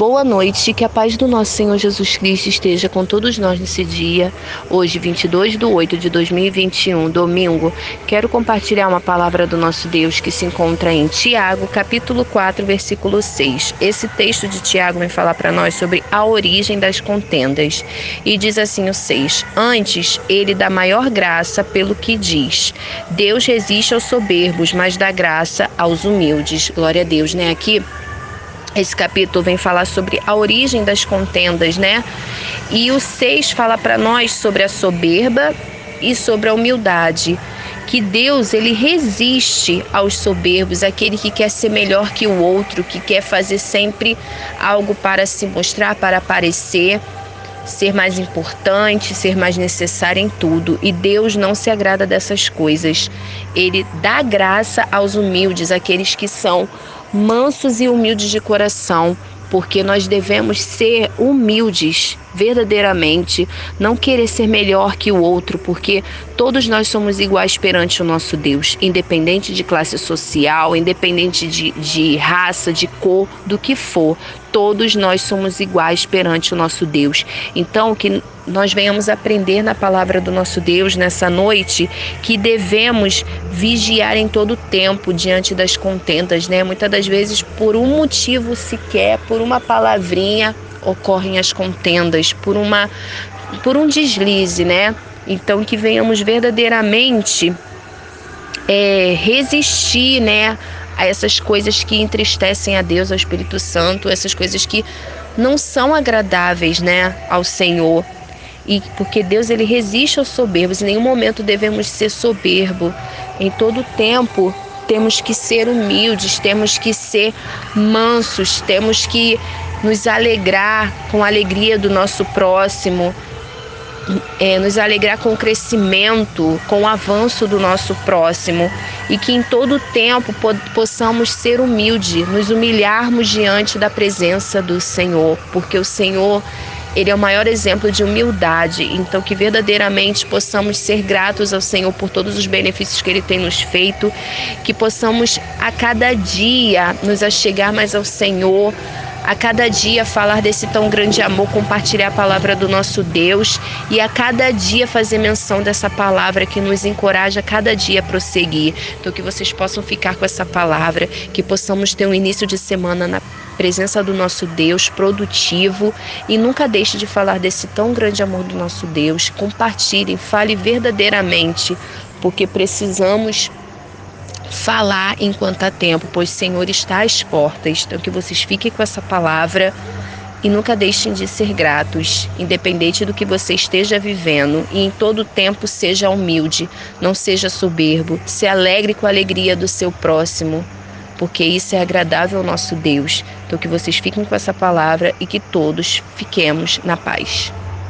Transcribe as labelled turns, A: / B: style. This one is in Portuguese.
A: Boa noite, que a paz do nosso Senhor Jesus Cristo esteja com todos nós nesse dia. Hoje, 22 de 8 de 2021, domingo, quero compartilhar uma palavra do nosso Deus que se encontra em Tiago, capítulo 4, versículo 6. Esse texto de Tiago vem falar para nós sobre a origem das contendas. E diz assim o 6: Antes, ele dá maior graça pelo que diz: Deus resiste aos soberbos, mas dá graça aos humildes. Glória a Deus, né? Aqui esse capítulo vem falar sobre a origem das contendas, né? E o 6 fala para nós sobre a soberba e sobre a humildade. Que Deus ele resiste aos soberbos, aquele que quer ser melhor que o outro, que quer fazer sempre algo para se mostrar, para aparecer, ser mais importante, ser mais necessário em tudo. E Deus não se agrada dessas coisas. Ele dá graça aos humildes, aqueles que são mansos e humildes de coração, porque nós devemos ser humildes verdadeiramente, não querer ser melhor que o outro, porque todos nós somos iguais perante o nosso Deus, independente de classe social, independente de, de raça, de cor, do que for, todos nós somos iguais perante o nosso Deus. Então, que nós venhamos aprender na palavra do nosso Deus nessa noite que devemos vigiar em todo tempo diante das contendas, né? Muitas das vezes por um motivo sequer, por uma palavrinha ocorrem as contendas, por uma por um deslize, né? Então que venhamos verdadeiramente é, resistir, né, a essas coisas que entristecem a Deus, ao Espírito Santo, essas coisas que não são agradáveis, né, ao Senhor e porque Deus ele resiste aos soberbos. Em nenhum momento devemos ser soberbo. Em todo tempo temos que ser humildes, temos que ser mansos, temos que nos alegrar com a alegria do nosso próximo, é, nos alegrar com o crescimento, com o avanço do nosso próximo e que em todo tempo possamos ser humildes, nos humilharmos diante da presença do Senhor, porque o Senhor ele é o maior exemplo de humildade, então que verdadeiramente possamos ser gratos ao Senhor por todos os benefícios que Ele tem nos feito, que possamos a cada dia nos achegar mais ao Senhor, a cada dia falar desse tão grande amor, compartilhar a palavra do nosso Deus. E a cada dia fazer menção dessa palavra que nos encoraja a cada dia a prosseguir. Então que vocês possam ficar com essa palavra, que possamos ter um início de semana na presença do nosso Deus produtivo. E nunca deixe de falar desse tão grande amor do nosso Deus. Compartilhe, fale verdadeiramente, porque precisamos falar enquanto há tempo, pois o Senhor está às portas. Então que vocês fiquem com essa palavra e nunca deixem de ser gratos, independente do que você esteja vivendo, e em todo tempo seja humilde, não seja soberbo, se alegre com a alegria do seu próximo porque isso é agradável ao nosso Deus. Então, que vocês fiquem com essa palavra e que todos fiquemos na paz.